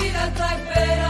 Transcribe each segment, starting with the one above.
vida está esperando.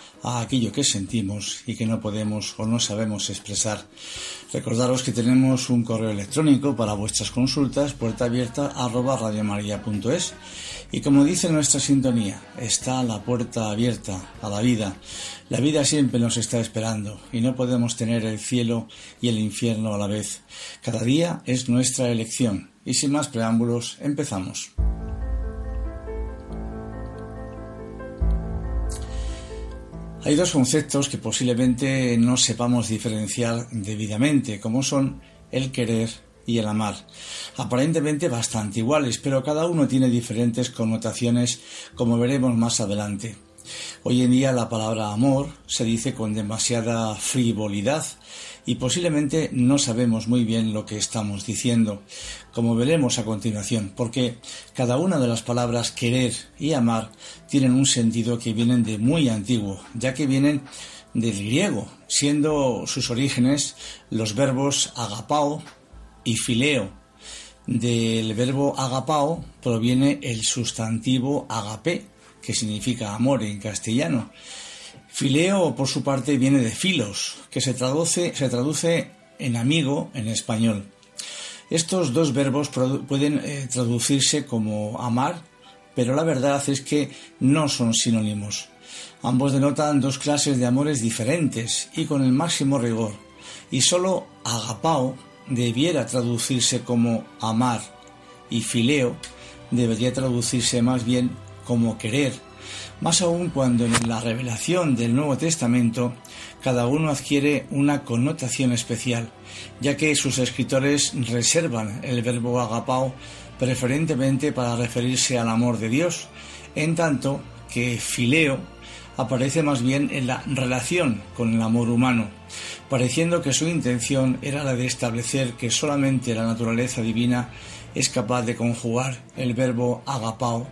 a aquello que sentimos y que no podemos o no sabemos expresar. Recordaros que tenemos un correo electrónico para vuestras consultas, puerta abierta arroba radiomaria.es y como dice nuestra sintonía, está la puerta abierta a la vida. La vida siempre nos está esperando y no podemos tener el cielo y el infierno a la vez. Cada día es nuestra elección y sin más preámbulos empezamos. Hay dos conceptos que posiblemente no sepamos diferenciar debidamente, como son el querer y el amar. Aparentemente bastante iguales, pero cada uno tiene diferentes connotaciones, como veremos más adelante. Hoy en día la palabra amor se dice con demasiada frivolidad y posiblemente no sabemos muy bien lo que estamos diciendo, como veremos a continuación, porque cada una de las palabras querer y amar tienen un sentido que vienen de muy antiguo, ya que vienen del griego, siendo sus orígenes los verbos agapao y fileo. Del verbo agapao proviene el sustantivo agape, que significa amor en castellano, Fileo, por su parte, viene de filos, que se traduce, se traduce en amigo en español. Estos dos verbos pueden eh, traducirse como amar, pero la verdad es que no son sinónimos. Ambos denotan dos clases de amores diferentes y con el máximo rigor, y solo agapao debiera traducirse como amar y fileo debería traducirse más bien como querer más aún cuando en la revelación del Nuevo Testamento cada uno adquiere una connotación especial, ya que sus escritores reservan el verbo agapao preferentemente para referirse al amor de Dios, en tanto que fileo aparece más bien en la relación con el amor humano, pareciendo que su intención era la de establecer que solamente la naturaleza divina es capaz de conjugar el verbo agapao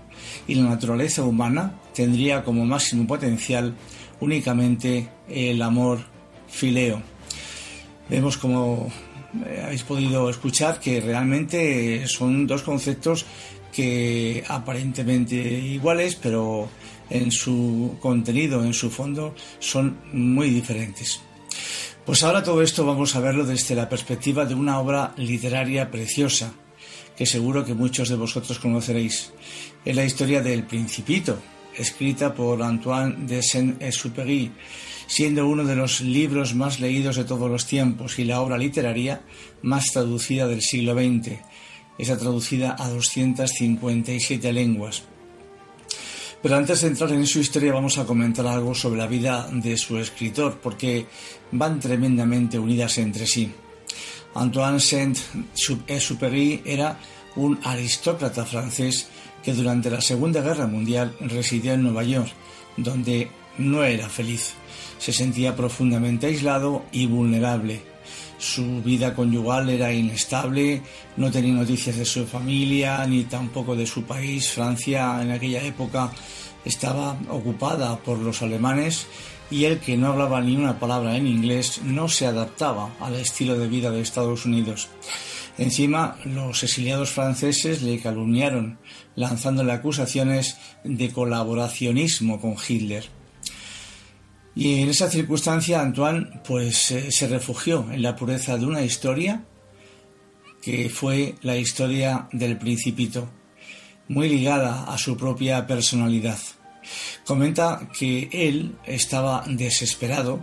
y la naturaleza humana tendría como máximo potencial únicamente el amor fileo. Vemos como eh, habéis podido escuchar que realmente son dos conceptos que aparentemente iguales, pero en su contenido, en su fondo, son muy diferentes. Pues ahora todo esto vamos a verlo desde la perspectiva de una obra literaria preciosa, que seguro que muchos de vosotros conoceréis. Es la historia del Principito, escrita por Antoine de Saint-Exupéry, siendo uno de los libros más leídos de todos los tiempos y la obra literaria más traducida del siglo XX. Está traducida a 257 lenguas. Pero antes de entrar en su historia vamos a comentar algo sobre la vida de su escritor, porque van tremendamente unidas entre sí. Antoine Saint-Exupéry era un aristócrata francés que durante la Segunda Guerra Mundial residió en Nueva York, donde no era feliz. Se sentía profundamente aislado y vulnerable. Su vida conyugal era inestable, no tenía noticias de su familia ni tampoco de su país. Francia en aquella época estaba ocupada por los alemanes y él, que no hablaba ni una palabra en inglés, no se adaptaba al estilo de vida de Estados Unidos. Encima, los exiliados franceses le calumniaron, lanzándole acusaciones de colaboracionismo con Hitler. Y en esa circunstancia Antoine pues eh, se refugió en la pureza de una historia que fue la historia del principito, muy ligada a su propia personalidad. Comenta que él estaba desesperado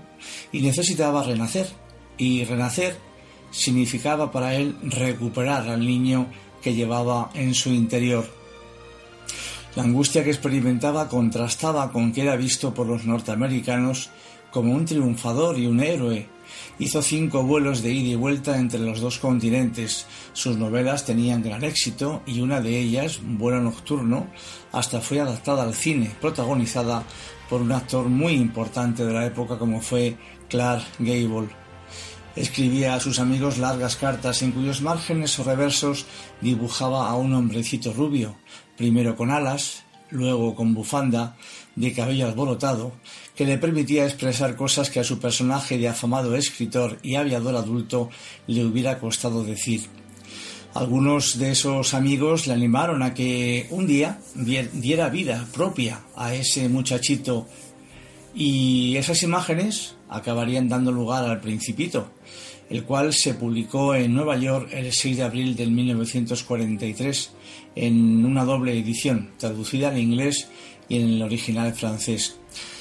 y necesitaba renacer, y renacer significaba para él recuperar al niño que llevaba en su interior. La angustia que experimentaba contrastaba con que era visto por los norteamericanos como un triunfador y un héroe. Hizo cinco vuelos de ida y vuelta entre los dos continentes. Sus novelas tenían gran éxito y una de ellas, Vuelo Nocturno, hasta fue adaptada al cine, protagonizada por un actor muy importante de la época como fue Clark Gable. Escribía a sus amigos largas cartas en cuyos márgenes o reversos dibujaba a un hombrecito rubio, primero con alas, luego con bufanda, de cabello alborotado, que le permitía expresar cosas que a su personaje de afamado escritor y aviador adulto le hubiera costado decir. Algunos de esos amigos le animaron a que un día diera vida propia a ese muchachito y esas imágenes acabarían dando lugar al Principito, el cual se publicó en Nueva York el 6 de abril de 1943 en una doble edición, traducida al inglés y en el original francés.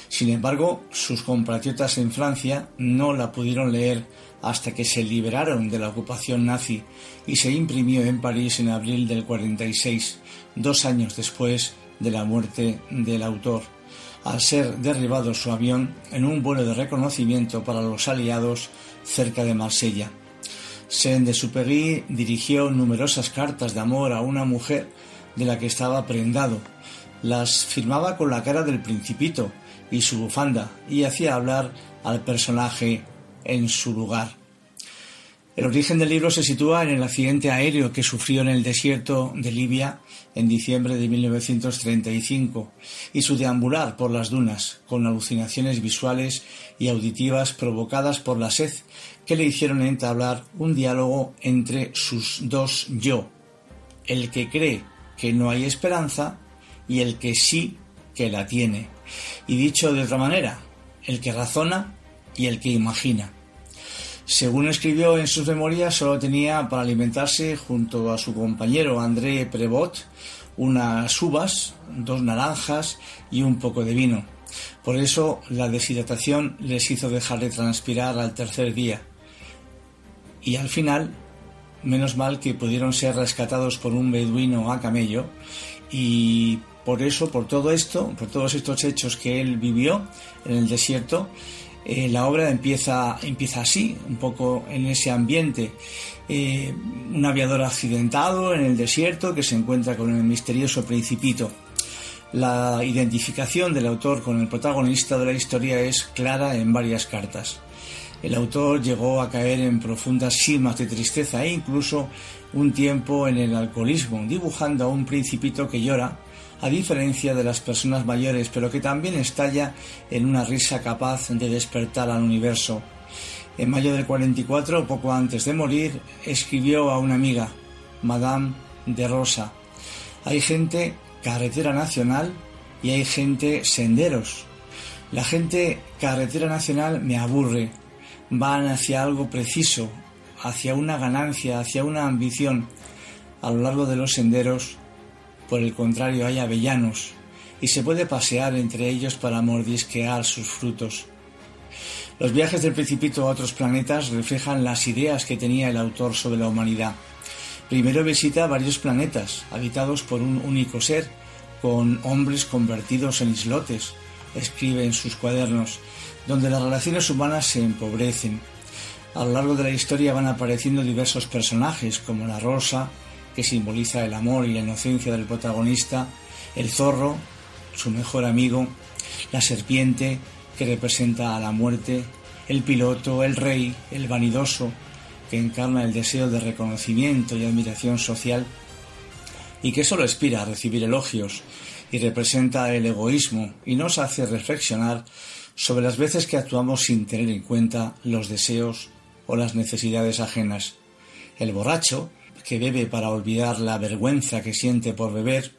Sin embargo, sus compatriotas en Francia no la pudieron leer hasta que se liberaron de la ocupación nazi y se imprimió en París en abril del 46, dos años después de la muerte del autor, al ser derribado su avión en un vuelo de reconocimiento para los aliados cerca de Marsella. Saint de Supery dirigió numerosas cartas de amor a una mujer de la que estaba prendado. Las firmaba con la cara del principito y su bufanda y hacía hablar al personaje en su lugar. El origen del libro se sitúa en el accidente aéreo que sufrió en el desierto de Libia en diciembre de 1935 y su deambular por las dunas con alucinaciones visuales y auditivas provocadas por la sed que le hicieron entablar un diálogo entre sus dos yo, el que cree que no hay esperanza y el que sí que la tiene. Y dicho de otra manera, el que razona y el que imagina. Según escribió en sus memorias, solo tenía para alimentarse junto a su compañero André Prevot unas uvas, dos naranjas y un poco de vino. Por eso la deshidratación les hizo dejar de transpirar al tercer día. Y al final, menos mal que pudieron ser rescatados por un beduino a camello y por eso, por todo esto, por todos estos hechos que él vivió en el desierto, eh, la obra empieza, así, un poco en ese ambiente. Eh, un aviador accidentado en el desierto que se encuentra con el misterioso principito. La identificación del autor con el protagonista de la historia es clara en varias cartas. El autor llegó a caer en profundas simas de tristeza e incluso un tiempo en el alcoholismo, dibujando a un principito que llora a diferencia de las personas mayores, pero que también estalla en una risa capaz de despertar al universo. En mayo del 44, poco antes de morir, escribió a una amiga, Madame de Rosa, hay gente carretera nacional y hay gente senderos. La gente carretera nacional me aburre, van hacia algo preciso, hacia una ganancia, hacia una ambición. A lo largo de los senderos, por el contrario, hay avellanos y se puede pasear entre ellos para mordisquear sus frutos. Los viajes del principito a otros planetas reflejan las ideas que tenía el autor sobre la humanidad. Primero visita varios planetas, habitados por un único ser, con hombres convertidos en islotes, escribe en sus cuadernos, donde las relaciones humanas se empobrecen. A lo largo de la historia van apareciendo diversos personajes, como la rosa, que simboliza el amor y la inocencia del protagonista, el zorro, su mejor amigo, la serpiente, que representa a la muerte, el piloto, el rey, el vanidoso, que encarna el deseo de reconocimiento y admiración social, y que solo aspira a recibir elogios y representa el egoísmo y nos hace reflexionar sobre las veces que actuamos sin tener en cuenta los deseos o las necesidades ajenas. El borracho, que bebe para olvidar la vergüenza que siente por beber,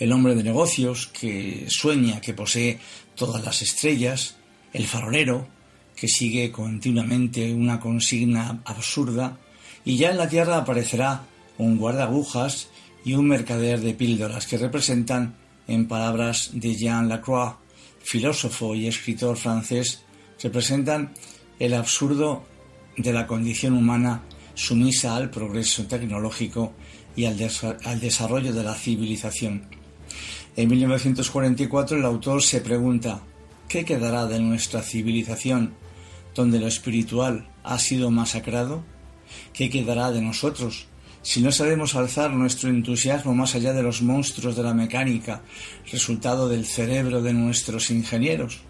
el hombre de negocios que sueña que posee todas las estrellas, el farolero que sigue continuamente una consigna absurda, y ya en la Tierra aparecerá un guardagujas y un mercader de píldoras que representan, en palabras de Jean Lacroix, filósofo y escritor francés, representan el absurdo de la condición humana sumisa al progreso tecnológico y al, desarrollo de la civilización. En 1944 el autor se pregunta ¿qué quedará de nuestra civilización donde lo espiritual ha sido masacrado? ¿Qué quedará de nosotros si no sabemos alzar nuestro entusiasmo más allá de los monstruos de la mecánica, resultado del cerebro de nuestros ingenieros?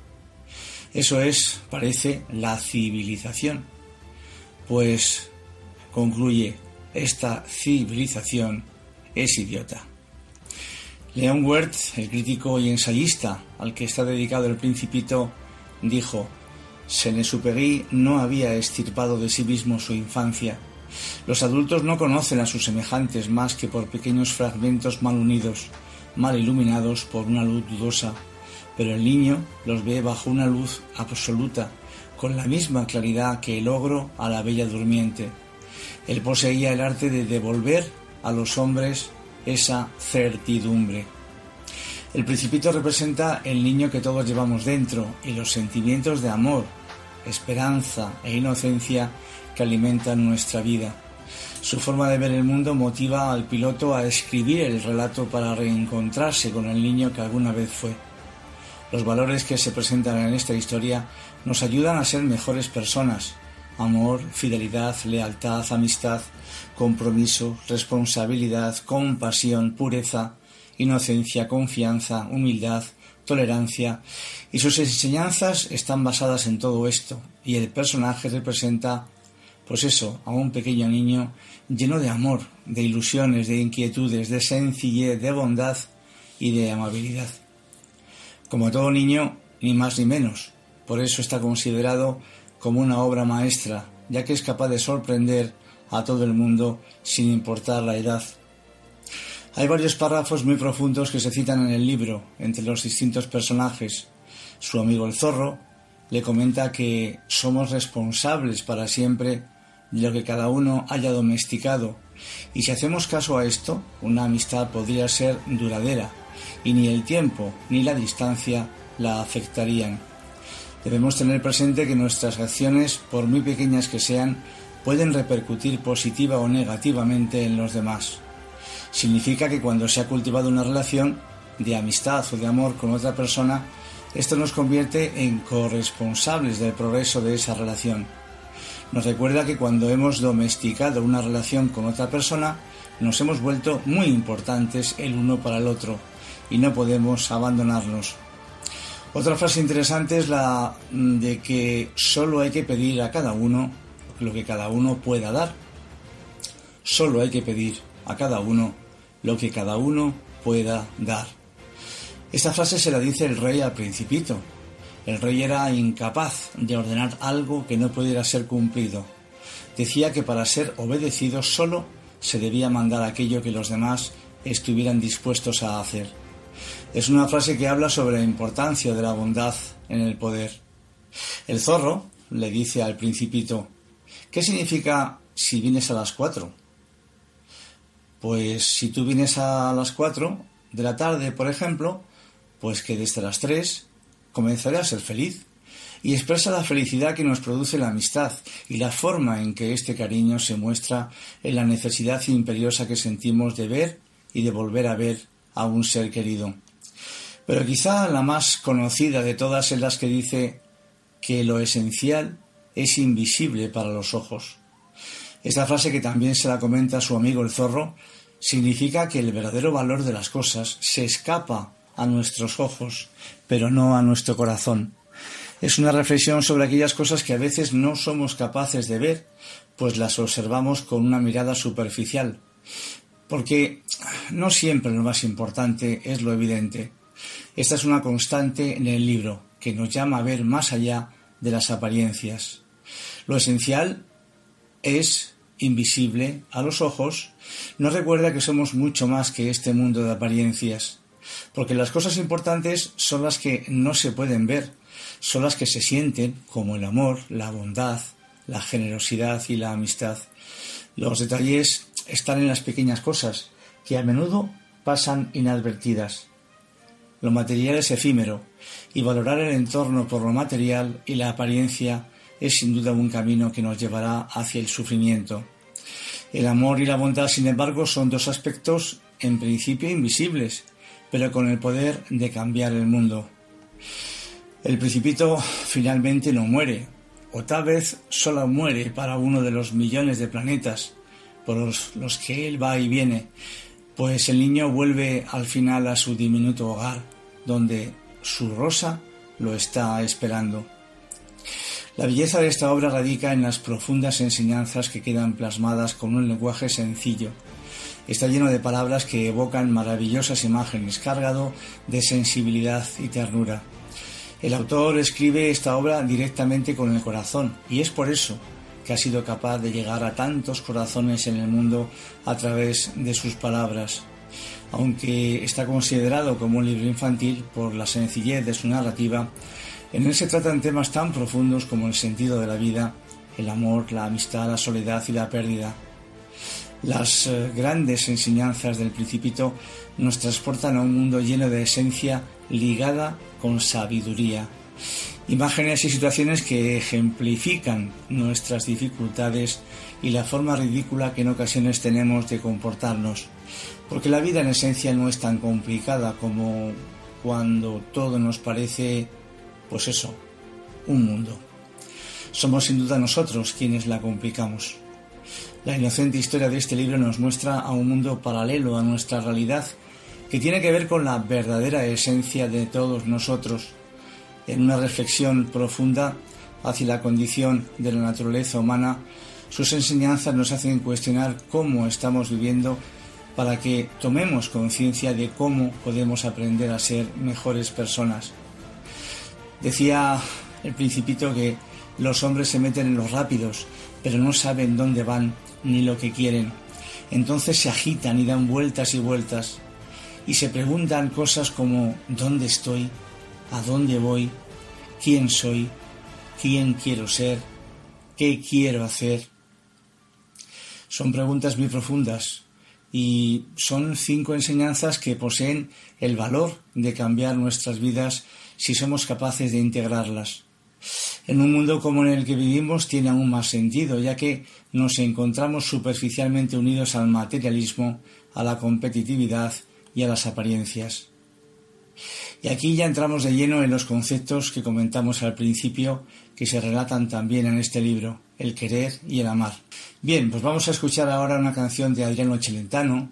Eso es, parece, la civilización. Pues concluye, esta civilización es idiota. Leon Werth, el crítico y ensayista al que está dedicado el Principito, dijo, Saint-Exupéry no había extirpado de sí mismo su infancia. Los adultos no conocen a sus semejantes más que por pequeños fragmentos mal unidos, mal iluminados por una luz dudosa, pero el niño los ve bajo una luz absoluta, con la misma claridad que el ogro a la bella durmiente. Él poseía el arte de devolver a los hombres esa certidumbre. El principito representa el niño que todos llevamos dentro y los sentimientos de amor, esperanza e inocencia que alimentan nuestra vida. Su forma de ver el mundo motiva al piloto a escribir el relato para reencontrarse con el niño que alguna vez fue. Los valores que se presentan en esta historia nos ayudan a ser mejores personas. Amor, fidelidad, lealtad, amistad, compromiso, responsabilidad, compasión, pureza, inocencia, confianza, humildad, tolerancia, y sus enseñanzas están basadas en todo esto, y el personaje representa, pues eso, a un pequeño niño lleno de amor, de ilusiones, de inquietudes, de sencillez, de bondad y de amabilidad. Como todo niño, ni más ni menos, por eso está considerado como una obra maestra, ya que es capaz de sorprender a todo el mundo sin importar la edad. Hay varios párrafos muy profundos que se citan en el libro entre los distintos personajes. Su amigo el zorro le comenta que somos responsables para siempre de lo que cada uno haya domesticado y si hacemos caso a esto, una amistad podría ser duradera y ni el tiempo ni la distancia la afectarían. Debemos tener presente que nuestras acciones, por muy pequeñas que sean, pueden repercutir positiva o negativamente en los demás. Significa que cuando se ha cultivado una relación de amistad o de amor con otra persona, esto nos convierte en corresponsables del progreso de esa relación. Nos recuerda que cuando hemos domesticado una relación con otra persona, nos hemos vuelto muy importantes el uno para el otro y no podemos abandonarnos. Otra frase interesante es la de que solo hay que pedir a cada uno lo que cada uno pueda dar. Solo hay que pedir a cada uno lo que cada uno pueda dar. Esta frase se la dice el rey al principito. El rey era incapaz de ordenar algo que no pudiera ser cumplido. Decía que para ser obedecido solo se debía mandar aquello que los demás estuvieran dispuestos a hacer. Es una frase que habla sobre la importancia de la bondad en el poder. El zorro le dice al principito, ¿Qué significa si vienes a las cuatro? Pues si tú vienes a las 4 de la tarde, por ejemplo, pues que desde las 3 comenzaré a ser feliz y expresa la felicidad que nos produce la amistad y la forma en que este cariño se muestra en la necesidad imperiosa que sentimos de ver y de volver a ver a un ser querido. Pero quizá la más conocida de todas es la que dice que lo esencial es invisible para los ojos. Esta frase que también se la comenta su amigo el zorro significa que el verdadero valor de las cosas se escapa a nuestros ojos, pero no a nuestro corazón. Es una reflexión sobre aquellas cosas que a veces no somos capaces de ver, pues las observamos con una mirada superficial. Porque no siempre lo más importante es lo evidente. Esta es una constante en el libro, que nos llama a ver más allá de las apariencias. Lo esencial es invisible a los ojos, nos recuerda que somos mucho más que este mundo de apariencias, porque las cosas importantes son las que no se pueden ver, son las que se sienten, como el amor, la bondad, la generosidad y la amistad. Los detalles están en las pequeñas cosas, que a menudo pasan inadvertidas. Lo material es efímero, y valorar el entorno por lo material y la apariencia es sin duda un camino que nos llevará hacia el sufrimiento. El amor y la bondad, sin embargo, son dos aspectos en principio invisibles, pero con el poder de cambiar el mundo. El principito finalmente no muere, o tal vez solo muere para uno de los millones de planetas por los, que él va y viene, pues el niño vuelve al final a su diminuto hogar, donde su rosa lo está esperando. La belleza de esta obra radica en las profundas enseñanzas que quedan plasmadas con un lenguaje sencillo. Está lleno de palabras que evocan maravillosas imágenes, cargado de sensibilidad y ternura. El autor escribe esta obra directamente con el corazón y es por eso que ha sido capaz de llegar a tantos corazones en el mundo a través de sus palabras. Aunque está considerado como un libro infantil por la sencillez de su narrativa, en él se tratan temas tan profundos como el sentido de la vida, el amor, la amistad, la soledad y la pérdida. Las eh, grandes enseñanzas del principito nos transportan a un mundo lleno de esencia ligada con sabiduría. Imágenes y situaciones que ejemplifican nuestras dificultades y la forma ridícula que en ocasiones tenemos de comportarnos. Porque la vida en esencia no es tan complicada como cuando todo nos parece, pues eso, un mundo. Somos sin duda nosotros quienes la complicamos. La inocente historia de este libro nos muestra a un mundo paralelo a nuestra realidad que tiene que ver con la verdadera esencia de todos nosotros, en una reflexión profunda hacia la condición de la naturaleza humana, sus enseñanzas nos hacen cuestionar cómo estamos viviendo para que tomemos conciencia de cómo podemos aprender a ser mejores personas. Decía el principito que los hombres se meten en los rápidos, pero no saben dónde van ni lo que quieren. Entonces se agitan y dan vueltas y vueltas y se preguntan cosas como ¿dónde estoy? ¿A dónde voy? ¿Quién soy? ¿Quién quiero ser? ¿Qué quiero hacer? Son preguntas muy profundas y son cinco enseñanzas que poseen el valor de cambiar nuestras vidas si somos capaces de integrarlas. En un mundo como en el que vivimos tiene aún más sentido, ya que nos encontramos superficialmente unidos al materialismo, a la competitividad y a las apariencias. Y aquí ya entramos de lleno en los conceptos que comentamos al principio, que se relatan también en este libro, el querer y el amar. Bien, pues vamos a escuchar ahora una canción de Adriano Celentano,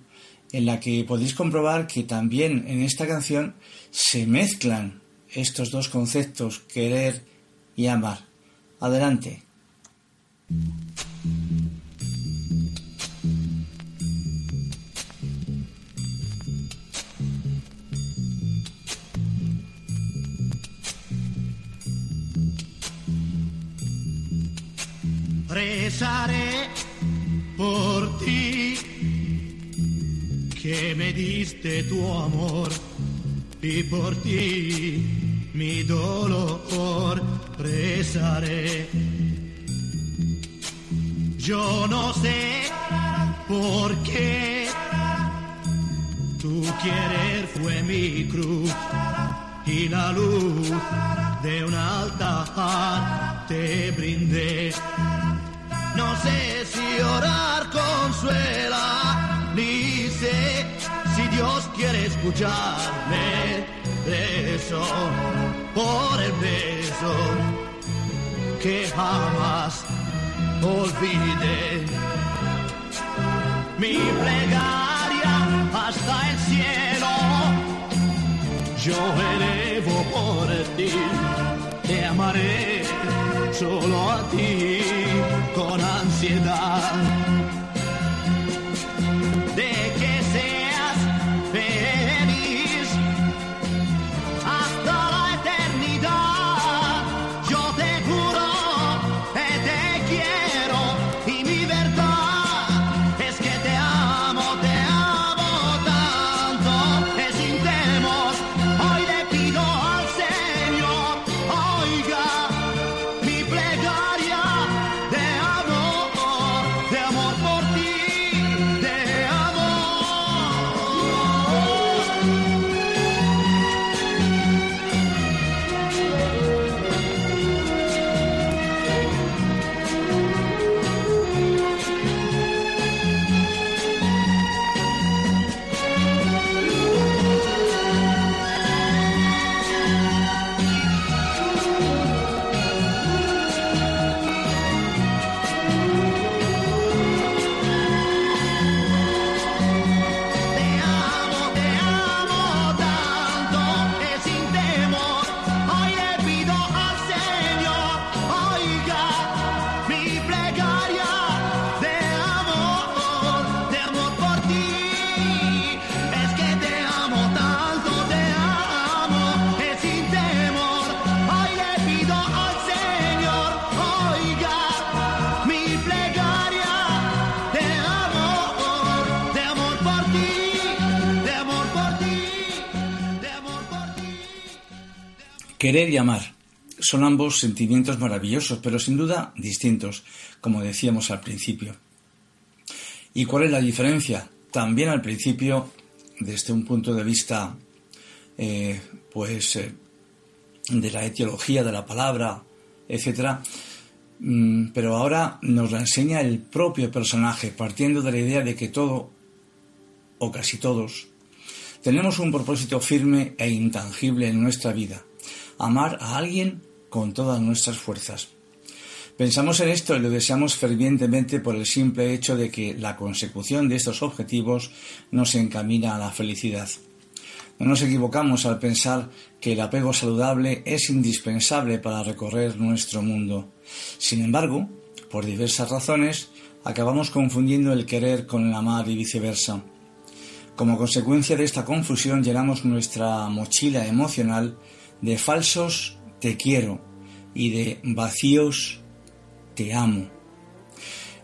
en la que podéis comprobar que también en esta canción se mezclan estos dos conceptos, querer y amar. Adelante. Rezaré por ti, que me diste tu amor y por ti mi dolor rezaré. Yo no sé por qué Tu querer fue mi cruz y la luz de un altar te brindé. No sé si orar consuela, ni sé si Dios quiere escucharme. Beso por el beso que jamás olvide. Mi plegaria hasta el cielo, yo elevo por ti, te amaré solo a ti con ansiedad. Querer y amar son ambos sentimientos maravillosos, pero sin duda distintos, como decíamos al principio. ¿Y cuál es la diferencia? También al principio, desde un punto de vista, eh, pues, eh, de la etiología de la palabra, etcétera, Mm, pero ahora nos la enseña el propio personaje, partiendo de la idea de que todo, o casi todos, tenemos un propósito firme e intangible en nuestra vida, amar a alguien con todas nuestras fuerzas. Pensamos en esto y lo deseamos fervientemente por el simple hecho de que la consecución de estos objetivos nos encamina a la felicidad. No nos equivocamos al pensar que el apego saludable es indispensable para recorrer nuestro mundo. Sin embargo, por diversas razones, acabamos confundiendo el querer con el amar y viceversa. Como consecuencia de esta confusión llenamos nuestra mochila emocional de falsos te quiero y de vacíos te amo.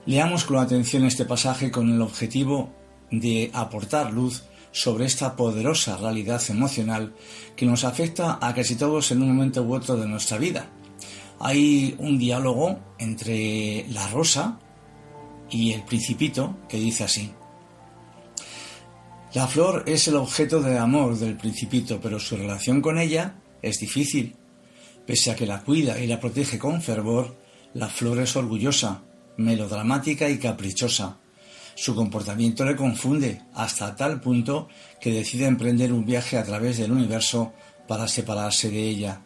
Leamos con atención este pasaje con el objetivo de aportar luz sobre esta poderosa realidad emocional que nos afecta a casi todos en un momento u otro de nuestra vida. Hay un diálogo entre la rosa y el principito que dice así. La flor es el objeto de amor del principito, pero su relación con ella es difícil. Pese a que la cuida y la protege con fervor, la flor es orgullosa, melodramática y caprichosa. Su comportamiento le confunde hasta tal punto que decide emprender un viaje a través del universo para separarse de ella.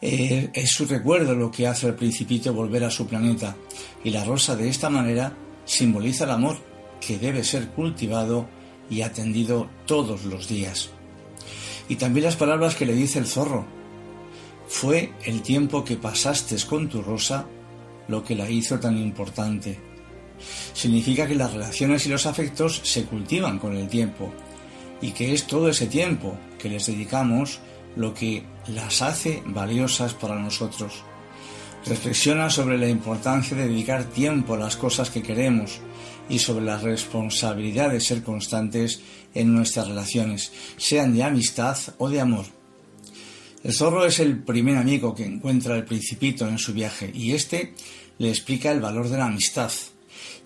Eh, es su recuerdo lo que hace al principito volver a su planeta y la rosa de esta manera simboliza el amor que debe ser cultivado y atendido todos los días. Y también las palabras que le dice el zorro. Fue el tiempo que pasaste con tu rosa lo que la hizo tan importante. Significa que las relaciones y los afectos se cultivan con el tiempo y que es todo ese tiempo que les dedicamos lo que las hace valiosas para nosotros. Reflexiona sobre la importancia de dedicar tiempo a las cosas que queremos y sobre la responsabilidad de ser constantes en nuestras relaciones, sean de amistad o de amor. El zorro es el primer amigo que encuentra el principito en su viaje y éste le explica el valor de la amistad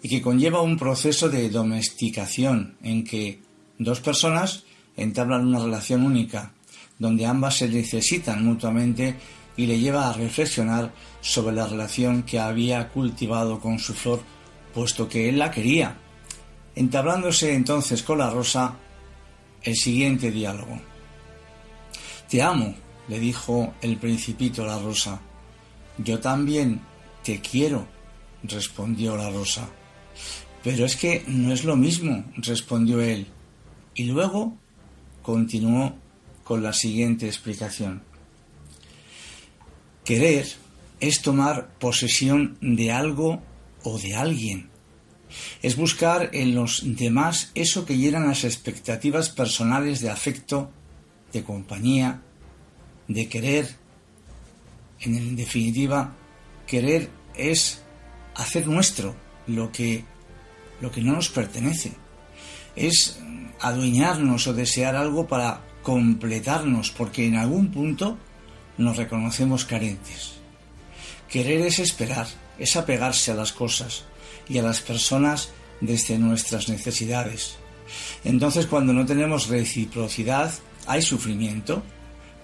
y que conlleva un proceso de domesticación en que Dos personas entablan una relación única, donde ambas se necesitan mutuamente y le lleva a reflexionar sobre la relación que había cultivado con su flor, puesto que él la quería. Entablándose entonces con la rosa el siguiente diálogo. Te amo, le dijo el principito la rosa. Yo también te quiero, respondió la rosa. Pero es que no es lo mismo, respondió él. Y luego continuó con la siguiente explicación. Querer es tomar posesión de algo o de alguien. Es buscar en los demás eso que llenan las expectativas personales de afecto, de compañía, de querer. En definitiva, querer es hacer nuestro lo que, lo que no nos pertenece. Es adueñarnos o desear algo para completarnos, porque en algún punto nos reconocemos carentes. Querer es esperar, es apegarse a las cosas y a las personas desde nuestras necesidades. Entonces cuando no tenemos reciprocidad, hay sufrimiento.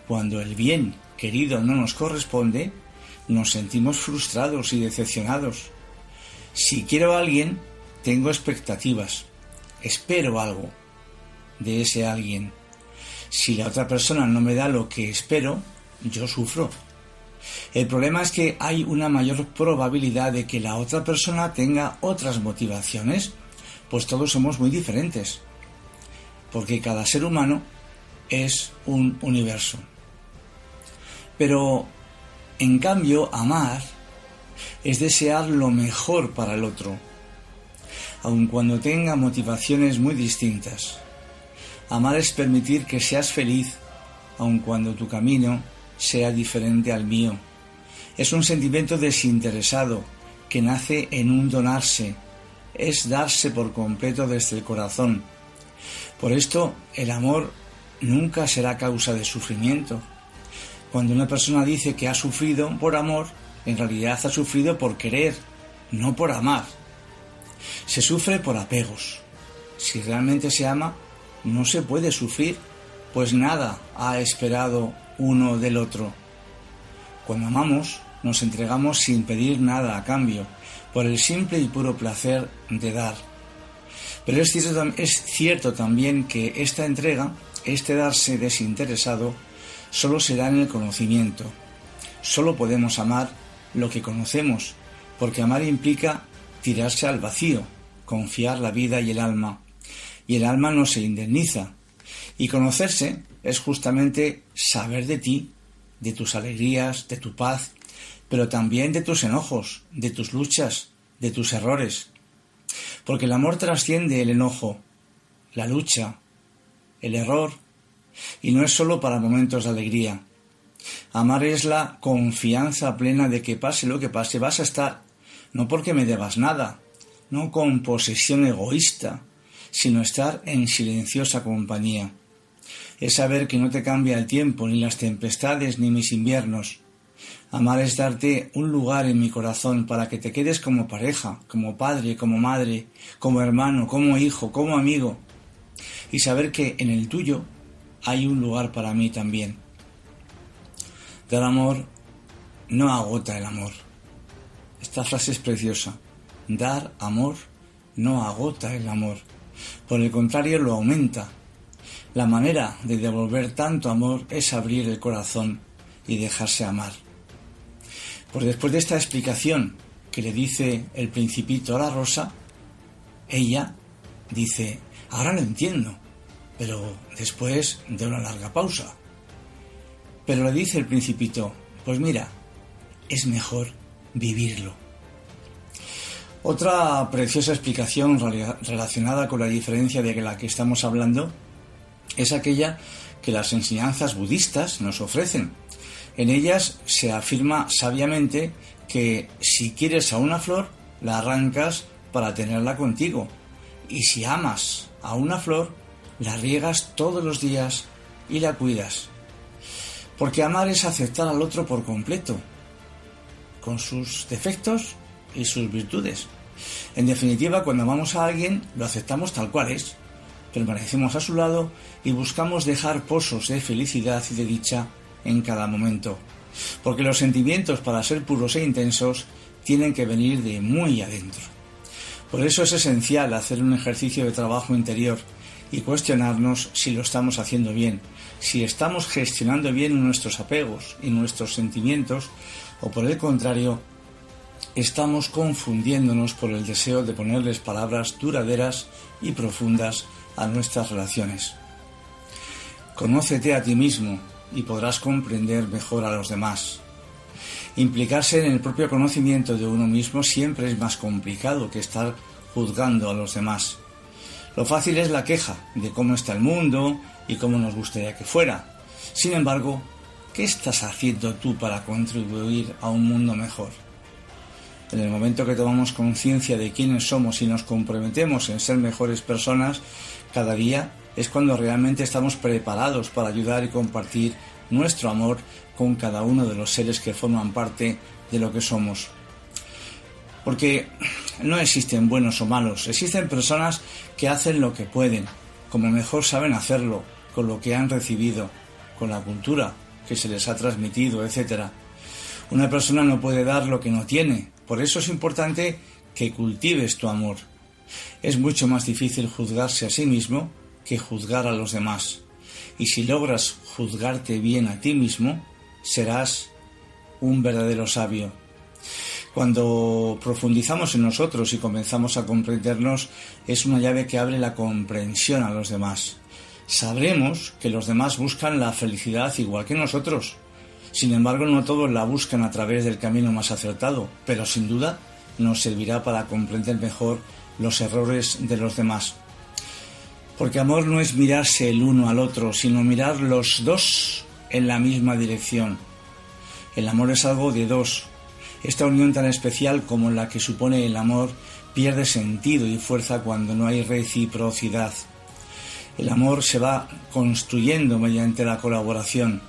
Cuando el bien querido no nos corresponde, nos sentimos frustrados y decepcionados. Si quiero a alguien, tengo expectativas, espero algo de ese alguien. Si la otra persona no me da lo que espero, yo sufro. El problema es que hay una mayor probabilidad de que la otra persona tenga otras motivaciones, pues todos somos muy diferentes, porque cada ser humano es un universo. Pero, en cambio, amar es desear lo mejor para el otro, aun cuando tenga motivaciones muy distintas. Amar es permitir que seas feliz, aun cuando tu camino sea diferente al mío. Es un sentimiento desinteresado que nace en un donarse, es darse por completo desde el corazón. Por esto el amor nunca será causa de sufrimiento. Cuando una persona dice que ha sufrido por amor, en realidad ha sufrido por querer, no por amar. Se sufre por apegos. Si realmente se ama, no se puede sufrir, pues nada ha esperado uno del otro. Cuando amamos, nos entregamos sin pedir nada a cambio, por el simple y puro placer de dar. Pero es cierto, es cierto también que esta entrega, este darse desinteresado, solo se da en el conocimiento. Solo podemos amar lo que conocemos, porque amar implica tirarse al vacío, confiar la vida y el alma. Y el alma no se indemniza. Y conocerse es justamente saber de ti, de tus alegrías, de tu paz, pero también de tus enojos, de tus luchas, de tus errores. Porque el amor trasciende el enojo, la lucha, el error, y no es sólo para momentos de alegría. Amar es la confianza plena de que pase lo que pase, vas a estar, no porque me debas nada, no con posesión egoísta, sino estar en silenciosa compañía es saber que no te cambia el tiempo, ni las tempestades, ni mis inviernos. Amar es darte un lugar en mi corazón para que te quedes como pareja, como padre, como madre, como hermano, como hijo, como amigo. Y saber que en el tuyo hay un lugar para mí también. Dar amor no agota el amor. Esta frase es preciosa. Dar amor no agota el amor. Por el contrario, lo aumenta, la manera de devolver tanto amor es abrir el corazón y dejarse amar. Pues después de esta explicación que le dice el principito a la rosa, ella dice, ahora lo entiendo, pero después de una larga pausa. Pero le dice el principito, pues mira, es mejor vivirlo. Otra preciosa explicación relacionada con la diferencia de la que estamos hablando es aquella que las enseñanzas budistas nos ofrecen. En ellas se afirma sabiamente que si quieres a una flor, la arrancas para tenerla contigo. Y si amas a una flor, la riegas todos los días y la cuidas. Porque amar es aceptar al otro por completo, con sus defectos y sus virtudes. En definitiva, cuando amamos a alguien, lo aceptamos tal cual es, permanecemos a su lado y buscamos dejar pozos de felicidad y de dicha en cada momento. Porque los sentimientos, para ser puros e intensos, tienen que venir de muy adentro. Por eso es esencial hacer un ejercicio de trabajo interior y cuestionarnos si lo estamos haciendo bien, si estamos gestionando bien nuestros apegos y nuestros sentimientos, o por el contrario, estamos confundiéndonos por el deseo de ponerles palabras duraderas y profundas a nuestras relaciones. Conócete a ti mismo y podrás comprender mejor a los demás. Implicarse en el propio conocimiento de uno mismo siempre es más complicado que estar juzgando a los demás. Lo fácil es la queja de cómo está el mundo y cómo nos gustaría que fuera. Sin embargo, ¿qué estás haciendo tú para contribuir a un mundo mejor? En el momento que tomamos conciencia de quiénes somos y nos comprometemos en ser mejores personas, cada día es cuando realmente estamos preparados para ayudar y compartir nuestro amor con cada uno de los seres que forman parte de lo que somos. Porque no existen buenos o malos, existen personas que hacen lo que pueden, como mejor saben hacerlo, con lo que han recibido, con la cultura que se les ha transmitido, etc. Una persona no puede dar lo que no tiene, por eso es importante que cultives tu amor. Es mucho más difícil juzgarse a sí mismo que juzgar a los demás. Y si logras juzgarte bien a ti mismo, serás un verdadero sabio. Cuando profundizamos en nosotros y comenzamos a comprendernos, es una llave que abre la comprensión a los demás. Sabremos que los demás buscan la felicidad igual que nosotros. Sin embargo, no todos la buscan a través del camino más acertado, pero sin duda nos servirá para comprender mejor los errores de los demás. Porque amor no es mirarse el uno al otro, sino mirar los dos en la misma dirección. El amor es algo de dos. Esta unión tan especial como la que supone el amor pierde sentido y fuerza cuando no hay reciprocidad. El amor se va construyendo mediante la colaboración.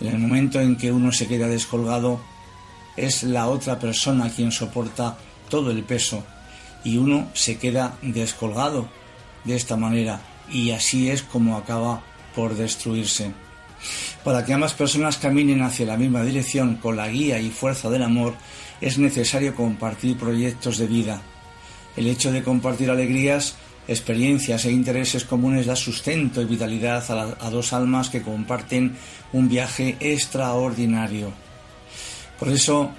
En el momento en que uno se queda descolgado, es la otra persona quien soporta todo el peso y uno se queda descolgado de esta manera y así es como acaba por destruirse. Para que ambas personas caminen hacia la misma dirección con la guía y fuerza del amor es necesario compartir proyectos de vida. El hecho de compartir alegrías, experiencias e intereses comunes da sustento y vitalidad a, la, a dos almas que comparten un viaje extraordinario. Por eso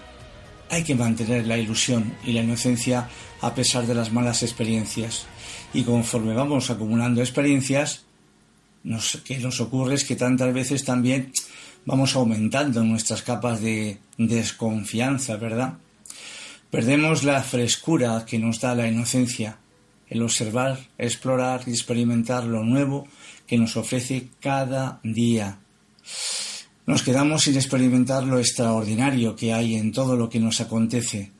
hay que mantener la ilusión y la inocencia a pesar de las malas experiencias. Y conforme vamos acumulando experiencias, nos, que nos ocurre es que tantas veces también vamos aumentando nuestras capas de desconfianza, ¿verdad? Perdemos la frescura que nos da la inocencia, el observar, explorar y experimentar lo nuevo que nos ofrece cada día. Nos quedamos sin experimentar lo extraordinario que hay en todo lo que nos acontece.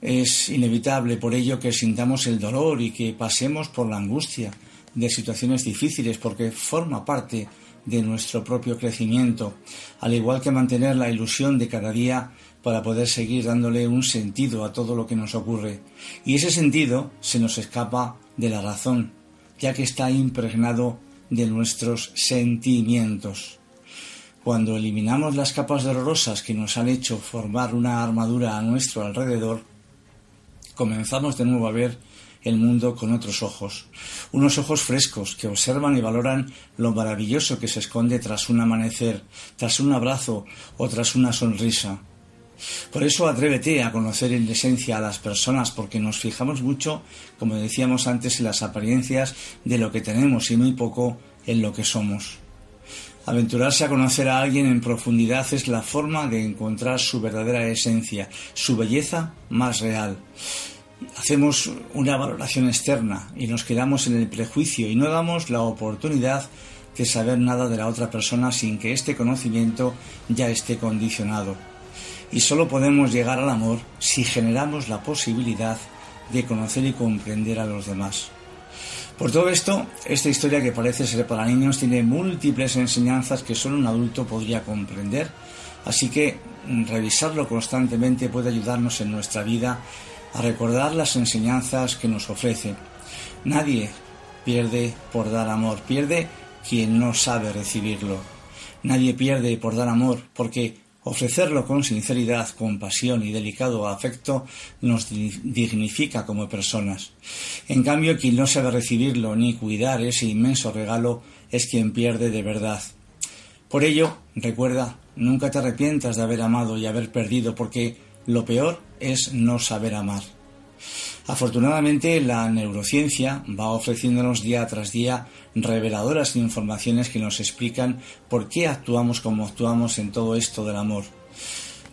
Es inevitable por ello que sintamos el dolor y que pasemos por la angustia de situaciones difíciles porque forma parte de nuestro propio crecimiento, al igual que mantener la ilusión de cada día para poder seguir dándole un sentido a todo lo que nos ocurre. Y ese sentido se nos escapa de la razón, ya que está impregnado de nuestros sentimientos. Cuando eliminamos las capas dolorosas que nos han hecho formar una armadura a nuestro alrededor, comenzamos de nuevo a ver el mundo con otros ojos, unos ojos frescos que observan y valoran lo maravilloso que se esconde tras un amanecer, tras un abrazo o tras una sonrisa. Por eso atrévete a conocer en esencia a las personas porque nos fijamos mucho, como decíamos antes, en las apariencias de lo que tenemos y muy poco en lo que somos. Aventurarse a conocer a alguien en profundidad es la forma de encontrar su verdadera esencia, su belleza más real. Hacemos una valoración externa y nos quedamos en el prejuicio y no damos la oportunidad de saber nada de la otra persona sin que este conocimiento ya esté condicionado. Y solo podemos llegar al amor si generamos la posibilidad de conocer y comprender a los demás. Por todo esto, esta historia que parece ser para niños tiene múltiples enseñanzas que solo un adulto podría comprender, así que revisarlo constantemente puede ayudarnos en nuestra vida a recordar las enseñanzas que nos ofrece. Nadie pierde por dar amor, pierde quien no sabe recibirlo. Nadie pierde por dar amor, porque ofrecerlo con sinceridad, compasión y delicado afecto nos dignifica como personas. En cambio, quien no sabe recibirlo ni cuidar ese inmenso regalo es quien pierde de verdad. Por ello, recuerda, nunca te arrepientas de haber amado y haber perdido, porque lo peor es no saber amar. Afortunadamente, la neurociencia va ofreciéndonos día tras día reveladoras informaciones que nos explican por qué actuamos como actuamos en todo esto del amor.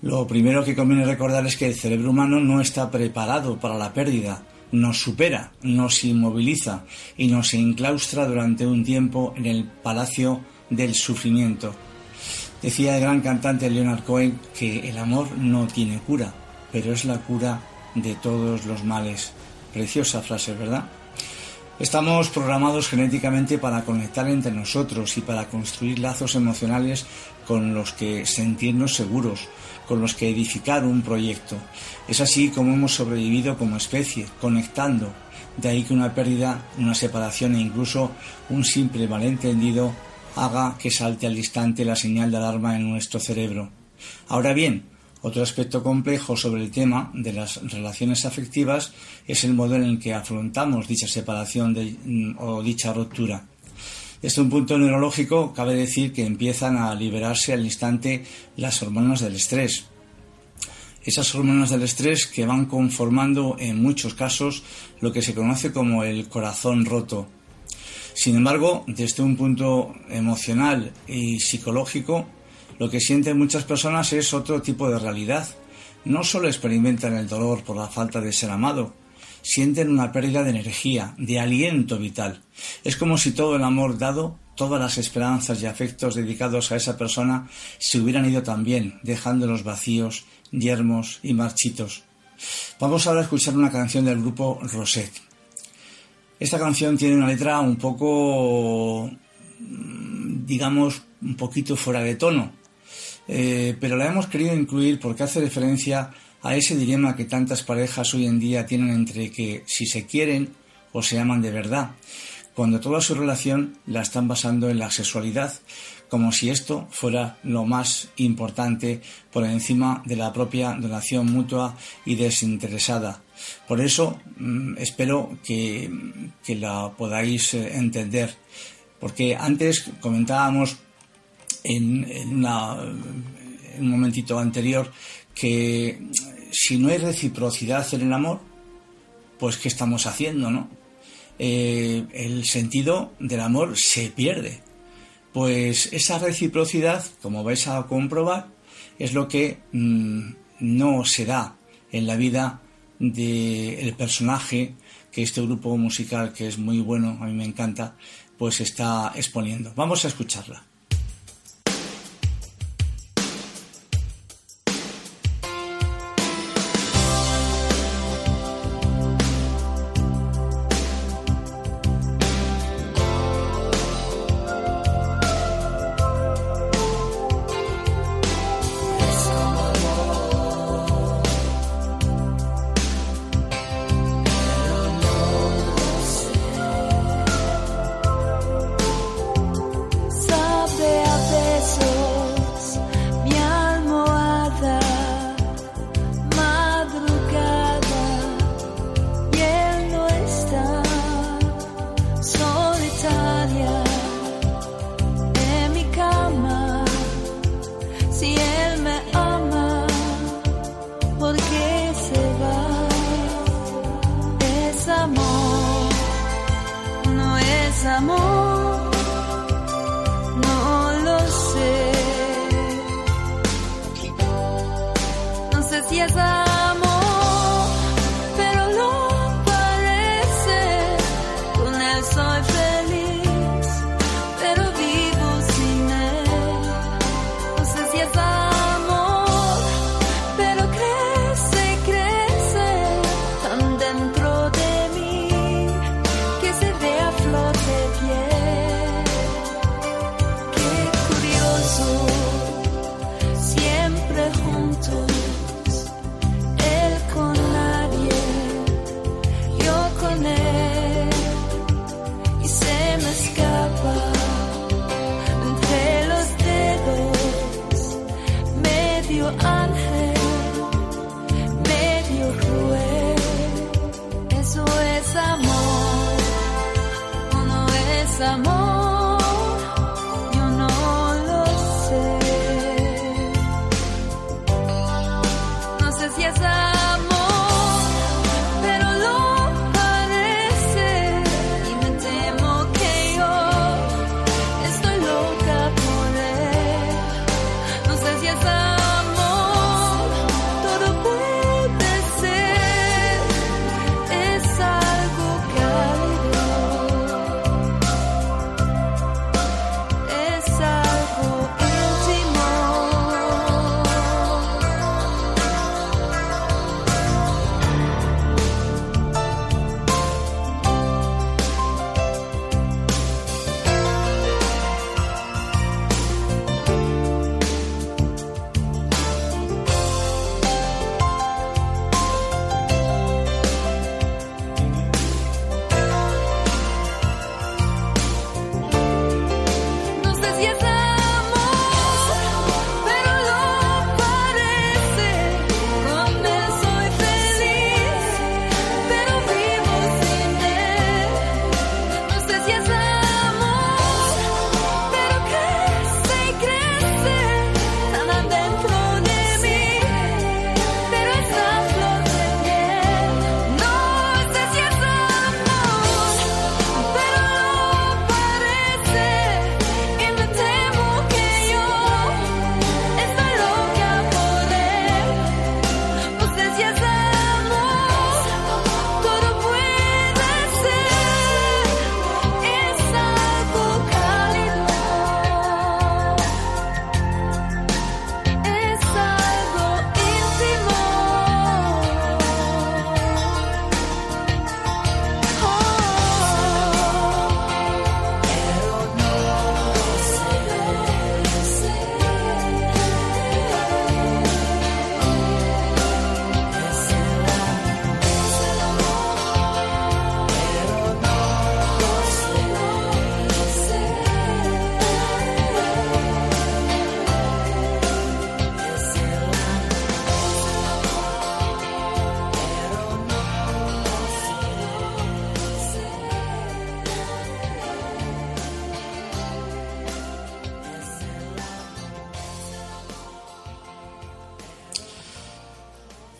Lo primero que conviene recordar es que el cerebro humano no está preparado para la pérdida, nos supera, nos inmoviliza y nos enclaustra durante un tiempo en el palacio del sufrimiento. Decía el gran cantante Leonard Cohen que el amor no tiene cura, pero es la cura de todos los males. Preciosa frase, ¿verdad? Estamos programados genéticamente para conectar entre nosotros y para construir lazos emocionales con los que sentirnos seguros, con los que edificar un proyecto. Es así como hemos sobrevivido como especie, conectando. De ahí que una pérdida, una separación e incluso un simple malentendido haga que salte al instante la señal de alarma en nuestro cerebro. Ahora bien, otro aspecto complejo sobre el tema de las relaciones afectivas es el modo en el que afrontamos dicha separación mm, o dicha ruptura. Desde un punto neurológico, cabe decir que empiezan a liberarse al instante las hormonas del estrés. Esas hormonas del estrés que van conformando en muchos casos lo que se conoce como el corazón roto. Sin embargo, desde un punto emocional y psicológico, lo que sienten muchas personas es otro tipo de realidad. No solo experimentan el dolor por la falta de ser amado, sienten una pérdida de energía, de aliento vital. Es como si todo el amor dado, todas las esperanzas y afectos dedicados a esa persona se hubieran ido también, dejándolos vacíos, yermos y marchitos. Vamos ahora a escuchar una canción del grupo Rosette. Esta canción tiene una letra un poco, digamos, un poquito fuera de tono, eh, pero la hemos querido incluir porque hace referencia a ese dilema que tantas parejas hoy en día tienen entre que si se quieren o se aman de verdad, cuando toda su relación la están basando en la sexualidad, como si esto fuera lo más importante por encima de la propia donación mutua y desinteresada. Por eso mm, espero que, la podáis eh, entender, porque antes comentábamos en, un momentito anterior que si no hay reciprocidad en el amor, pues ¿qué estamos haciendo, no? Eh, el sentido del amor se pierde. Pues esa reciprocidad, como vais a comprobar, es lo que mm, no se da en la vida del personaje que este grupo musical, que es muy bueno, a mí me encanta, pues está exponiendo. Vamos a escucharla.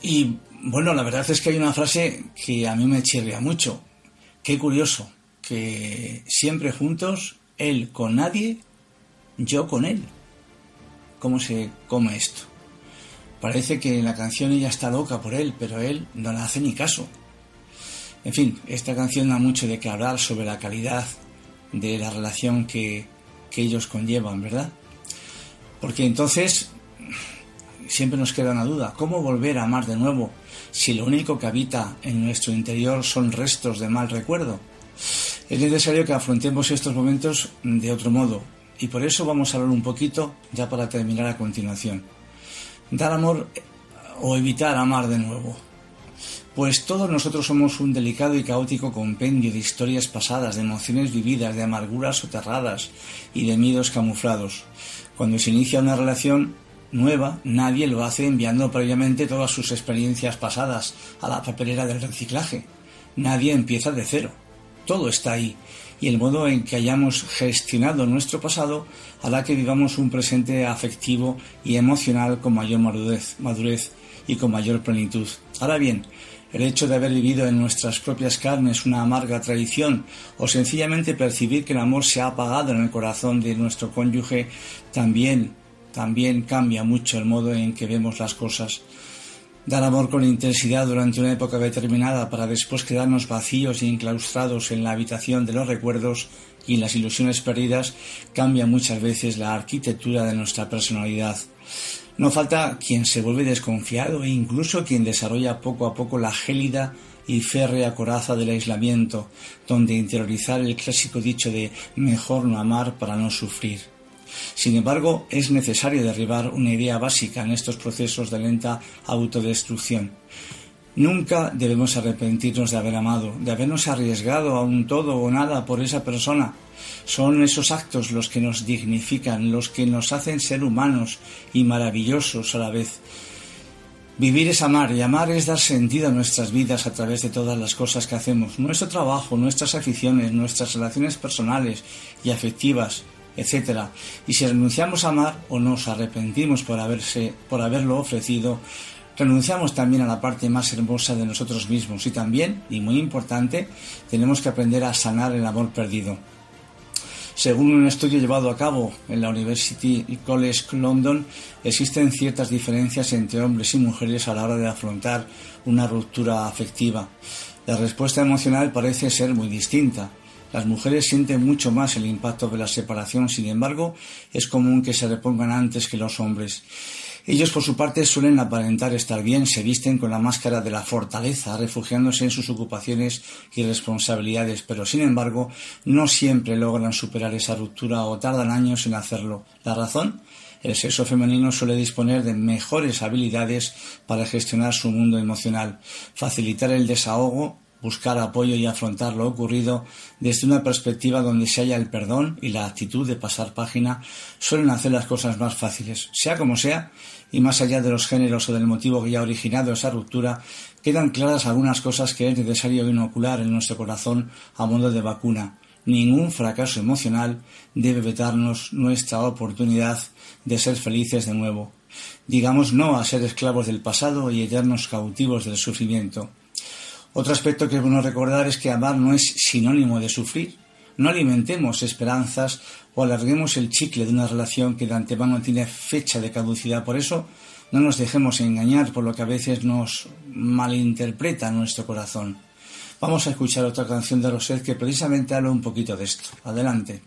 Y bueno, la verdad es que hay una frase que a mí me chirría mucho. Qué curioso, que siempre juntos, él con nadie, yo con él. ¿Cómo se come esto? Parece que la canción ella está loca por él, pero él no le hace ni caso. En fin, esta canción da mucho de qué hablar sobre la calidad de la relación que, que ellos conllevan, ¿verdad? Porque entonces siempre nos queda una duda, ¿cómo volver a amar de nuevo si lo único que habita en nuestro interior son restos de mal recuerdo? Es necesario que afrontemos estos momentos de otro modo, y por eso vamos a hablar un poquito ya para terminar a continuación. Dar amor o evitar amar de nuevo. Pues todos nosotros somos un delicado y caótico compendio de historias pasadas, de emociones vividas, de amarguras soterradas y de miedos camuflados. Cuando se inicia una relación nueva, nadie lo hace enviando previamente todas sus experiencias pasadas a la papelera del reciclaje. Nadie empieza de cero. Todo está ahí y el modo en que hayamos gestionado nuestro pasado hará que vivamos un presente afectivo y emocional con mayor madurez, y con mayor plenitud. Ahora bien, el hecho de haber vivido en nuestras propias carnes una amarga tradición o sencillamente percibir que el amor se ha apagado en el corazón de nuestro cónyuge también también cambia mucho el modo en que vemos las cosas. Dar amor con intensidad durante una época determinada para después quedarnos vacíos y enclaustrados en la habitación de los recuerdos y las ilusiones perdidas cambia muchas veces la arquitectura de nuestra personalidad. No falta quien se vuelve desconfiado e incluso quien desarrolla poco a poco la gélida y férrea coraza del aislamiento, donde interiorizar el clásico dicho de mejor no amar para no sufrir. Sin embargo, es necesario derribar una idea básica en estos procesos de lenta autodestrucción. Nunca debemos arrepentirnos de haber amado, de habernos arriesgado a un todo o nada por esa persona. Son esos actos los que nos dignifican, los que nos hacen ser humanos y maravillosos a la vez. Vivir es amar y amar es dar sentido a nuestras vidas a través de todas las cosas que hacemos, nuestro trabajo, nuestras aficiones, nuestras relaciones personales y afectivas, etc. Y si renunciamos a amar o nos arrepentimos por, haberse, por haberlo ofrecido, renunciamos también a la parte más hermosa de nosotros mismos y también, y muy importante, tenemos que aprender a sanar el amor perdido. Según un estudio llevado a cabo en la University College London, existen ciertas diferencias entre hombres y mujeres a la hora de afrontar una ruptura afectiva. La respuesta emocional parece ser muy distinta. Las mujeres sienten mucho más el impacto de la separación, sin embargo, es común que se repongan antes que los hombres. Ellos, por su parte, suelen aparentar estar bien, se visten con la máscara de la fortaleza, refugiándose en sus ocupaciones y responsabilidades, pero, sin embargo, no siempre logran superar esa ruptura o tardan años en hacerlo. ¿La razón? El sexo femenino suele disponer de mejores habilidades para gestionar su mundo emocional, facilitar el desahogo buscar apoyo y afrontar lo ocurrido desde una perspectiva donde se haya el perdón y la actitud de pasar página suelen hacer las cosas más fáciles. Sea como sea, y más allá de los géneros o del motivo que haya originado esa ruptura, quedan claras algunas cosas que es necesario inocular en nuestro corazón a modo de vacuna. Ningún fracaso emocional debe vetarnos nuestra oportunidad de ser felices de nuevo. Digamos no a ser esclavos del pasado y eternos cautivos del sufrimiento. Otro aspecto que es bueno recordar es que amar no es sinónimo de sufrir. No alimentemos esperanzas o alarguemos el chicle de una relación que de antemano tiene fecha de caducidad. Por eso, no nos dejemos engañar por lo que a veces nos malinterpreta nuestro corazón. Vamos a escuchar otra canción de Roset que precisamente habla un poquito de esto. Adelante.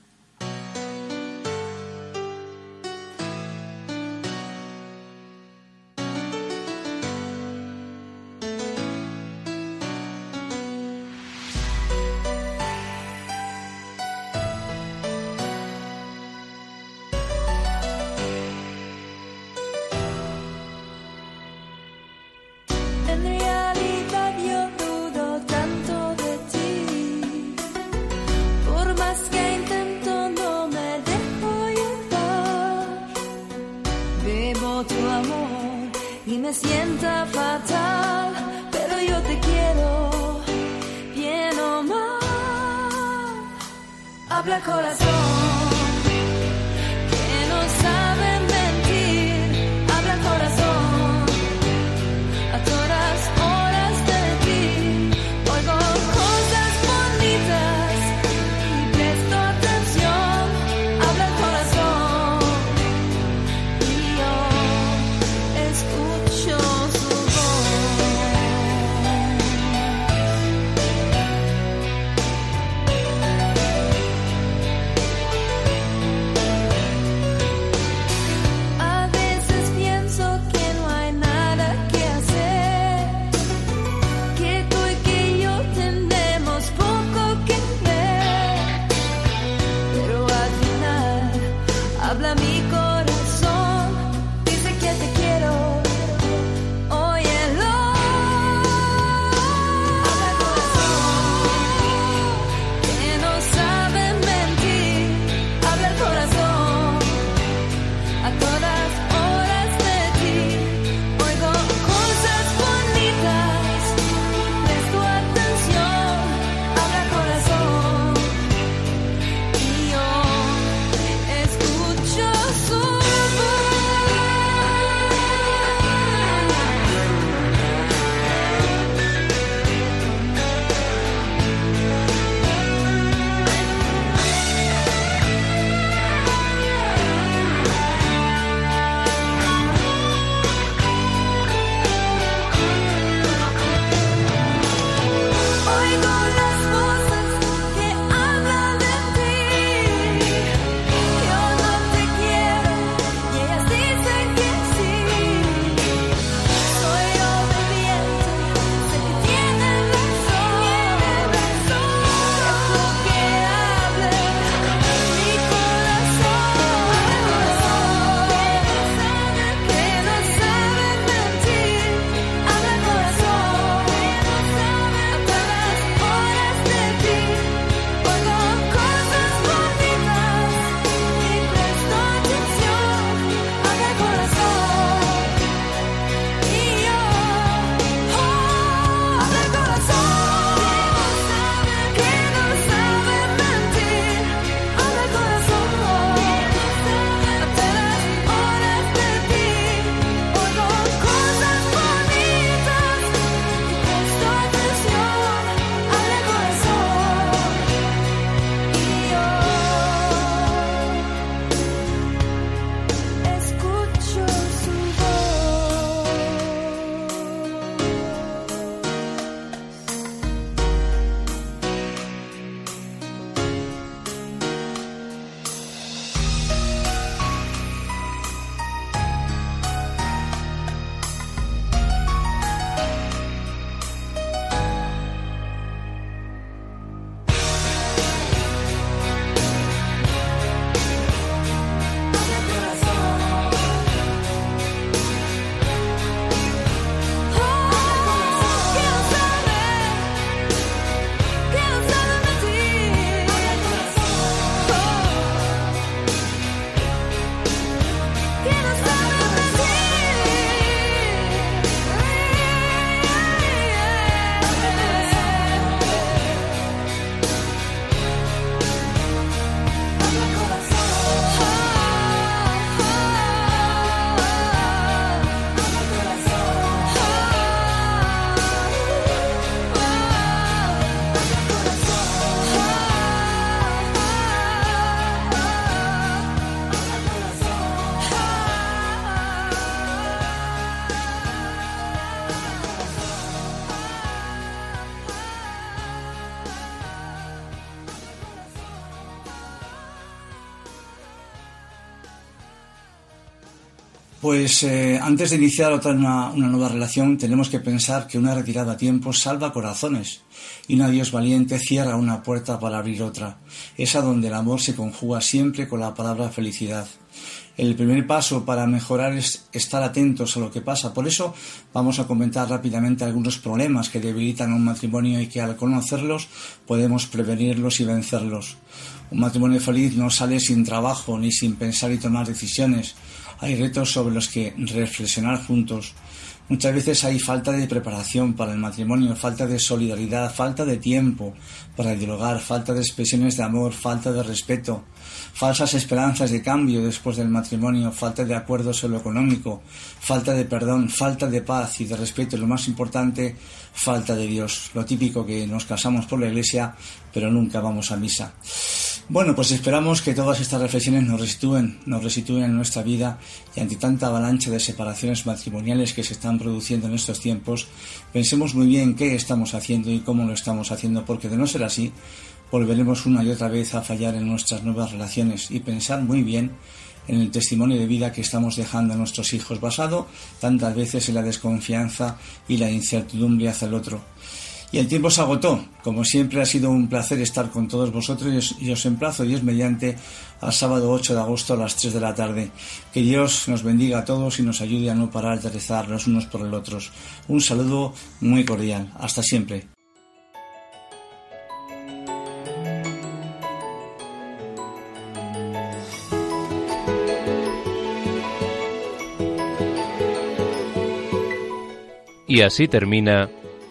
Pues eh, antes de iniciar otra una, nueva relación tenemos que pensar que una retirada a tiempo salva corazones y un adiós valiente cierra una puerta para abrir otra. Es a donde el amor se conjuga siempre con la palabra felicidad. El primer paso para mejorar es estar atentos a lo que pasa. Por eso vamos a comentar rápidamente algunos problemas que debilitan un matrimonio y que al conocerlos podemos prevenirlos y vencerlos. Un matrimonio feliz no sale sin trabajo ni sin pensar y tomar decisiones. Hay retos sobre los que reflexionar juntos. Muchas veces hay falta de preparación para el matrimonio, falta de solidaridad, falta de tiempo para dialogar, falta de expresiones de amor, falta de respeto, falsas esperanzas de cambio después del matrimonio, falta de acuerdo sobre lo económico, falta de perdón, falta de paz y de respeto y lo más importante, falta de Dios. Lo típico que nos casamos por la iglesia pero nunca vamos a misa. Bueno, pues esperamos que todas estas reflexiones nos resitúen, nos resitúen en nuestra vida y ante tanta avalancha de separaciones matrimoniales que se están produciendo en estos tiempos, pensemos muy bien qué estamos haciendo y cómo lo estamos haciendo, porque de no ser así, volveremos una y otra vez a fallar en nuestras nuevas relaciones y pensar muy bien en el testimonio de vida que estamos dejando a nuestros hijos, basado tantas veces en la desconfianza y la incertidumbre hacia el otro. Y el tiempo se agotó. Como siempre ha sido un placer estar con todos vosotros y os emplazo Dios mediante al sábado 8 de agosto a las 3 de la tarde. Que Dios nos bendiga a todos y nos ayude a no parar de rezar los unos por el otros. Un saludo muy cordial. Hasta siempre. Y así termina